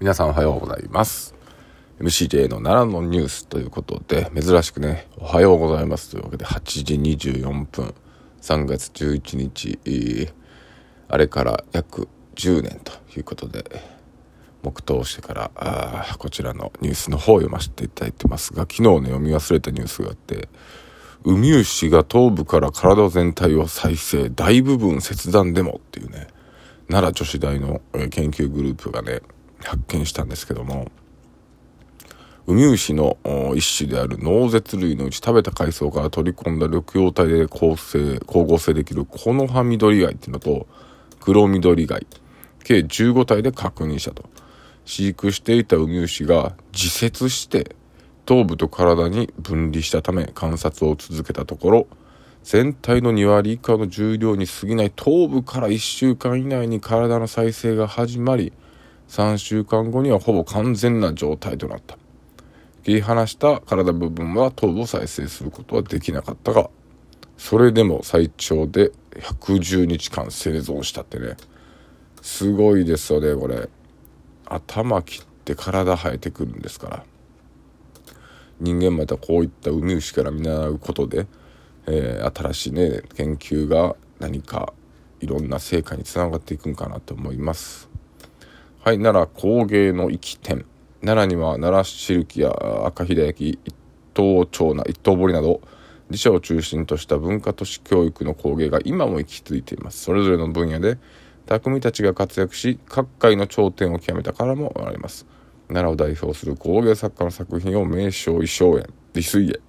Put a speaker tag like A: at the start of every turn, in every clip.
A: 皆さんおはようございます。MCJ の奈良のニュースということで珍しくねおはようございます。というわけで8時24分3月11日、あれから約10年ということで黙祷してからあこちらのニュースの方を読ませていただいてますが昨日ね読み忘れたニュースがあってウミウシが頭部から体全体を再生大部分切断でもっていうね奈良女子大の研究グループがね発見したんですけどもウミウシの一種である脳舌類のうち食べた海藻から取り込んだ緑葉体で構成光合成できるコノハミドリガイっていうのと黒緑貝計15体で確認したと。飼育していたウミウシが自節して頭部と体に分離したため観察を続けたところ全体の2割以下の重量に過ぎない頭部から1週間以内に体の再生が始まり3週間後にはほぼ完全な状態となった。切り離した体部分は頭部を再生することはできなかったがそれでも最長で110日間生存したってね。すごいですよねこれ。頭切って体生えてくるんですから。人間またこういったウミウシから見習うことで、えー、新しいね研究が何かいろんな成果につながっていくんかなと思います。はい奈良工芸の生き店。奈良には奈良シルキや赤秀焼一等町な一等堀など自社を中心とした文化都市教育の工芸が今も生き続いています。それぞれの分野で匠たちが活躍し各界の頂点を極めたからもおられます。奈良を代表する工芸作家の作品を名称衣装園利水へ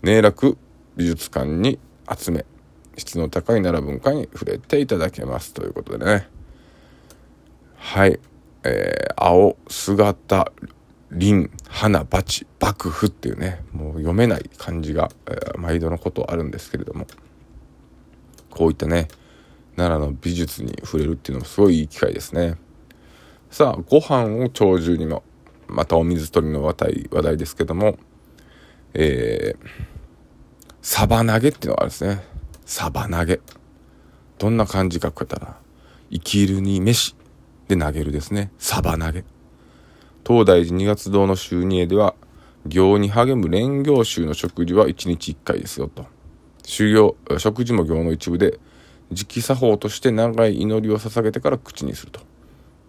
A: 寧楽美術館に集め質の高い奈良文化に触れていただけます。ということでね。はい。えー、青姿林花鉢幕府っていうねもう読めない漢字が、えー、毎度のことあるんですけれども。こういったね奈良の美術に触れるっていうのもすごいいい機会ですね。さあご飯を鳥獣にもまたお水取りの話題話題ですけども。えー、サバ投げっていうのがあるんですね。サバ投げ。どんな感じかこうやったら生きるに飯。で投げるですね。サバ投げ。東大寺二月堂の収入では行に励む蓮行衆の食事は1日1回ですよと。修行食事も行の一部で直作法として長い祈りを捧げてから口にすると。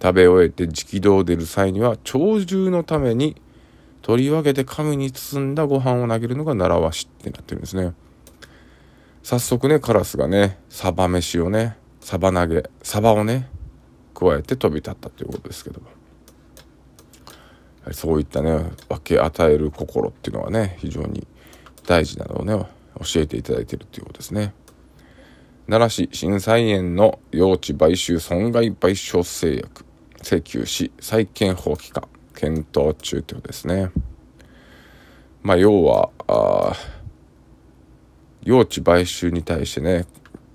A: 食べ終えて直道を出る際には鳥獣のために取り分けて紙に包んだご飯を投げるのが習わしってなってるんですね。早速ねカラスがねサバ飯をねサバ投げサバをね加えて飛び立ったということですけども。そういったね分け与える心っていうのはね非常に大事なのをね教えていただいているということですね。奈良市震災園の用地買収損害賠償制約請求し債権放棄か検討中ということですね。まあ要は用地買収に対してね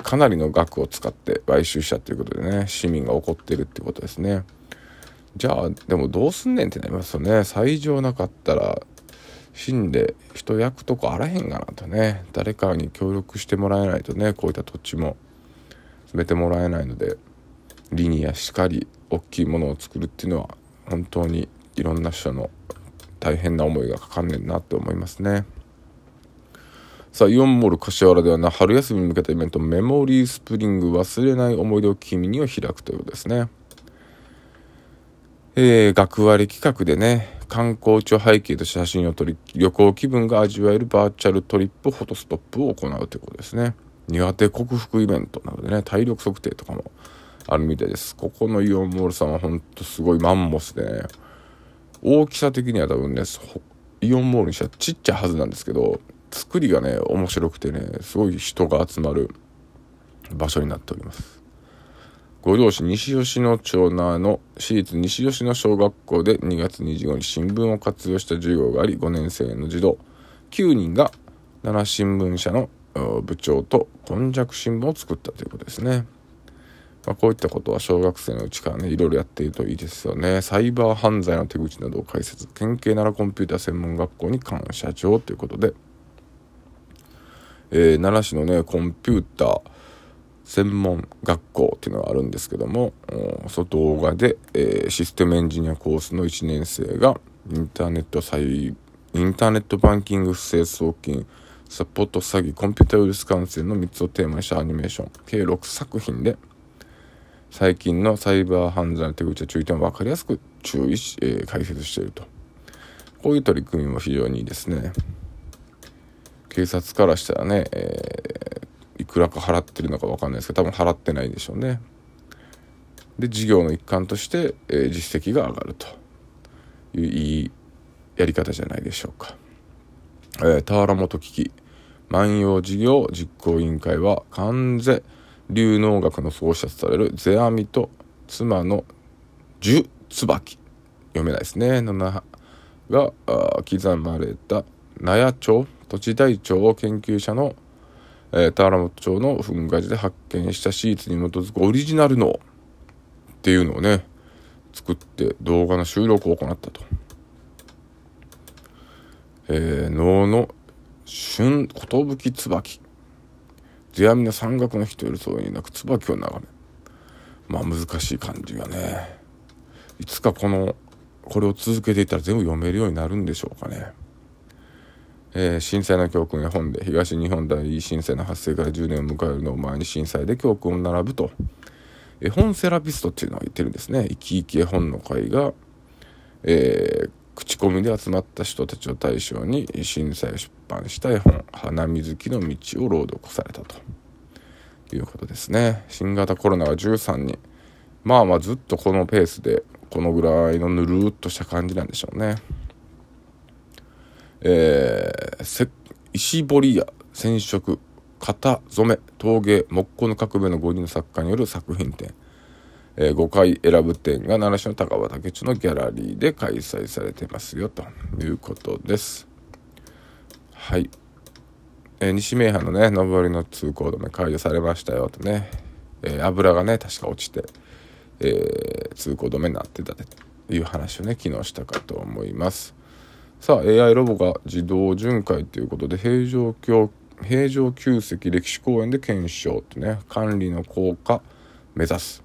A: かなりの額を使って買収したということでね市民が怒ってるってことですね。じゃあでもどうすんねんってなりますよね。最上なかったら死んで人焼くとこあらへんがなとね。誰かに協力してもらえないとねこういった土地も詰めてもらえないのでリニアしかり大きいものを作るっていうのは本当にいろんな人の大変な思いがかかんねんなって思いますね。さあ、イオンモール柏原ではな、春休みに向けたイベント、メモリースプリング忘れない思い出を君にを開くということですね。えー、学割企画でね、観光地を背景に写真を撮り、旅行気分が味わえるバーチャルトリップ、フォトストップを行うということですね。苦手克服イベントなのでね、体力測定とかもあるみたいです。ここのイオンモールさんはほんとすごいマンモスでね、大きさ的には多分ね、イオンモールにしたらちっちゃいはずなんですけど、作りがね面白くてねすごい人が集まる場所になっております。五条市西吉野町の私立西吉野小学校で2月25日新聞を活用した授業があり5年生の児童9人が奈良新聞社の部長と今昔新聞を作ったということですね、まあ、こういったことは小学生のうちからねいろいろやっているといいですよね。サイバー犯罪の手口などを解説県警奈良コンピューター専門学校に感謝状ということでえー、奈良市のねコンピューター専門学校っていうのがあるんですけどもその動画で、えー、システムエンジニアコースの1年生がインターネットインターネットバンキング不正送金サポート詐欺コンピュータウイルス感染の3つをテーマにしたアニメーション計6作品で最近のサイバー犯罪の手口や注意点を分かりやすく注意し、えー、解説していると。こういう取り組みも非常にいいですね。警察からしたらね、えー、いくらか払ってるのか分かんないですけど多分払ってないでしょうね。で事業の一環として、えー、実績が上がるといういいやり方じゃないでしょうか、えー、田原元危機。万葉事業実行委員会は関税流能学の創始者とされる世阿弥と妻の樹椿。読めないですね。のが刻まれた納屋町。土地台帳を研究者の、えー、田原本町の噴火時で発見したシーツに基づくオリジナル脳っていうのをね作って動画の収録を行ったと。えー、能の春寿椿世阿弥の山岳の人よりそうになく椿を眺めまあ難しい漢字がねいつかこのこれを続けていったら全部読めるようになるんでしょうかね。えー、震災の教訓や本で東日本大震災の発生から10年を迎えるのを前に震災で教訓を並ぶと。絵本セラピストっていうのは言ってるんですね。生き生き絵本の会が、えー、口コミで集まった人たちを対象に震災を出版した絵本「花水木の道」を朗読されたと。いうことですね。新型コロナは13人まあまあずっとこのペースでこのぐらいのぬるっとした感じなんでしょうね。えー、石彫りや染色型染め陶芸木工の革命の5人の作家による作品展、えー、5回選ぶ展が奈良市の高畑地のギャラリーで開催されてますよということです。はい、えー、西名阪のね上りの通行止め解除されましたよとね、えー、油がね確か落ちて、えー、通行止めになってたという話をね昨日したかと思います。さあ AI ロボが自動巡回ということで平城京平城宮跡歴史公園で検証ってね管理の効果目指す、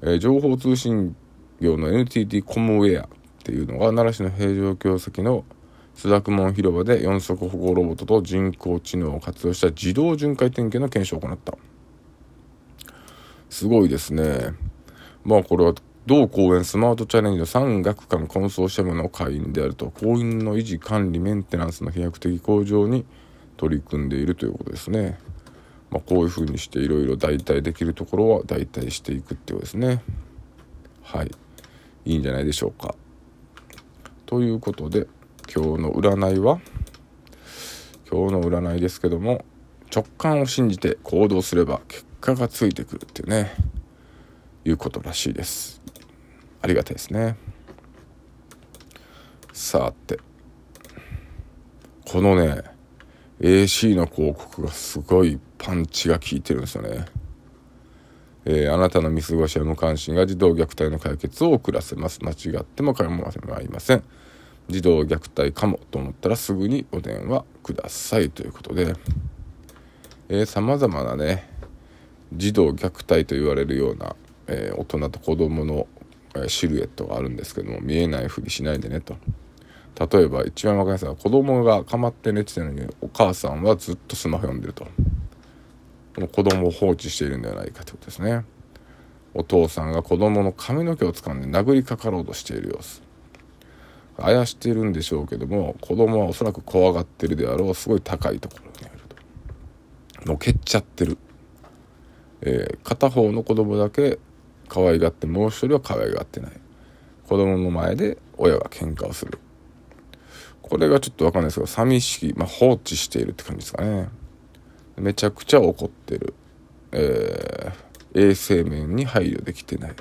A: えー、情報通信業の NTT コムウェアっていうのが奈良市の平城京跡の須作門広場で四足歩行ロボットと人工知能を活用した自動巡回点検の検証を行った。すごいですね。まあこれは同公園スマートチャレンジの産学館コンソーシアムの会員であると公園の維持管理メンテナンスの飛躍的向上に取り組んでいるということですね。まあ、こういうふうにしていろいろ代替できるところは代替していくっていうことですね。はい。いいんじゃないでしょうか。ということで今日の占いは今日の占いですけども直感を信じて行動すれば結果がついてくるっていうねいうことらしいです。ありがたいですね。さてこのね AC の広告がすごいパンチが効いてるんですよね。えー、あなたの見過ごしや無関心が児童虐待の解決を遅らせます。間違っても構いません。児童虐待かもと思ったらすぐにお電話くださいということで。さまざまなね児童虐待と言われるような、えー、大人と子どものシルエットがあるんですけども見えないふりしないでねと。例えば一番分かりやすいのは子供がかまって寝てたのにお母さんはずっとスマホ読んでると。子供を放置しているんではないかということですね。お父さんが子供の髪の毛を掴んで殴りかかろうとしている様子。あやしているんでしょうけども子供はおそらく怖がってるであろうすごい高いところにあると。もう蹴っちゃってる、えー、片方の子供だけ可愛がってもう一人は可愛がってない。子供の前で親が喧嘩をする。これがちょっと分かんないですけど寂しい、まあ、放置しているって感じですかね。めちゃくちゃ怒ってる、えー、衛生面に配慮できてない、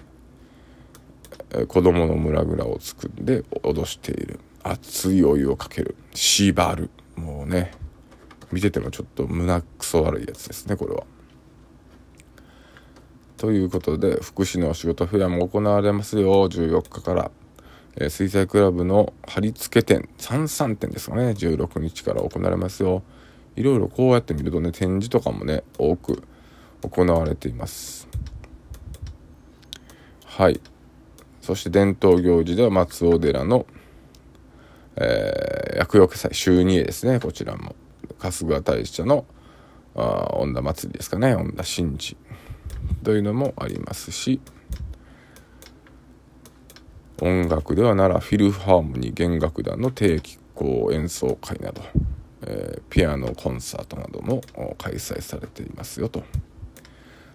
A: えー、子供の村々を作んで脅している。熱いお湯をかける。縛る。もうね見ててもちょっと胸くそ悪いやつですねこれは。ということで福祉のお仕事フェアも行われますよ。14日から、え、水彩クラブの貼り付け店33店ですかね。16日から行われますよ。いろいろこうやって見るとね展示とかもね多く行われています。はい。そして伝統行事では松尾寺の、えー、厄除け祭週2ですね。こちらも。春日大社のあ恩田祭りですかね。恩田神事。というのもありますし音楽では奈良フィルハーモニー弦楽団の定期校演奏会など、えー、ピアノコンサートなども開催されていますよと。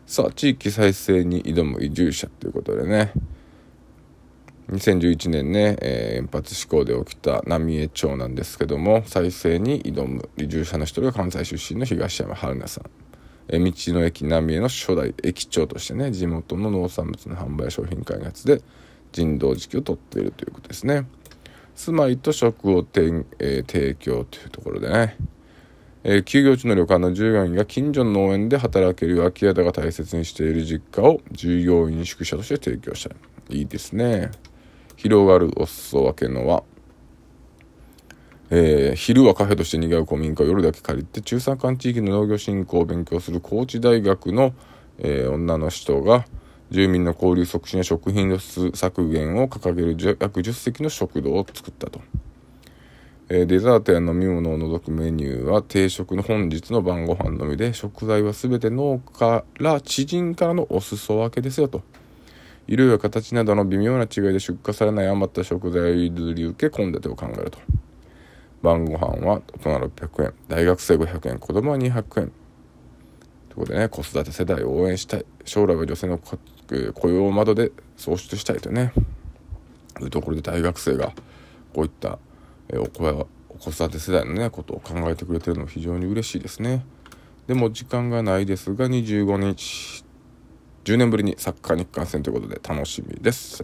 A: さあ地域再生に挑む移住者ということでね2011年ね、えー、原発事故で起きた浪江町なんですけども再生に挑む移住者の一人が関西出身の東山春菜さん、道の駅浪江の初代駅長としてね地元の農産物の販売商品開発で人道時期をとっているということですね。住まいと食を提,、えー、提供というところでね、えー、休業中の旅館の従業員が近所の農園で働ける空き家だが大切にしている実家を従業員宿舎として提供した。いいいですね。広がるお裾分けのは、えー、昼はカフェとして賑わう古民家を夜だけ借りて中山間地域の農業振興を勉強する高知大学の、えー、女の人が住民の交流促進や食品ロス削減を掲げる約10席の食堂を作ったと。えデザートや飲み物を除くメニューは定食の本日の晩ご飯のみで食材は全て農家ら知人からのお裾分けですよと色や形などの微妙な違いで出荷されない余った食材を譲り受け献立を考えると晩ご飯は大人600円。大学生500円。子供は200円。ということでね子育て世代を応援したい。将来は女性の雇用窓で創出したいとね。いうところで大学生がこういった、お子子育て世代のねことを考えてくれてるの非常に嬉しいですね。でも時間がないですが25日10年ぶりにサッカー日韓戦ということで楽しみです。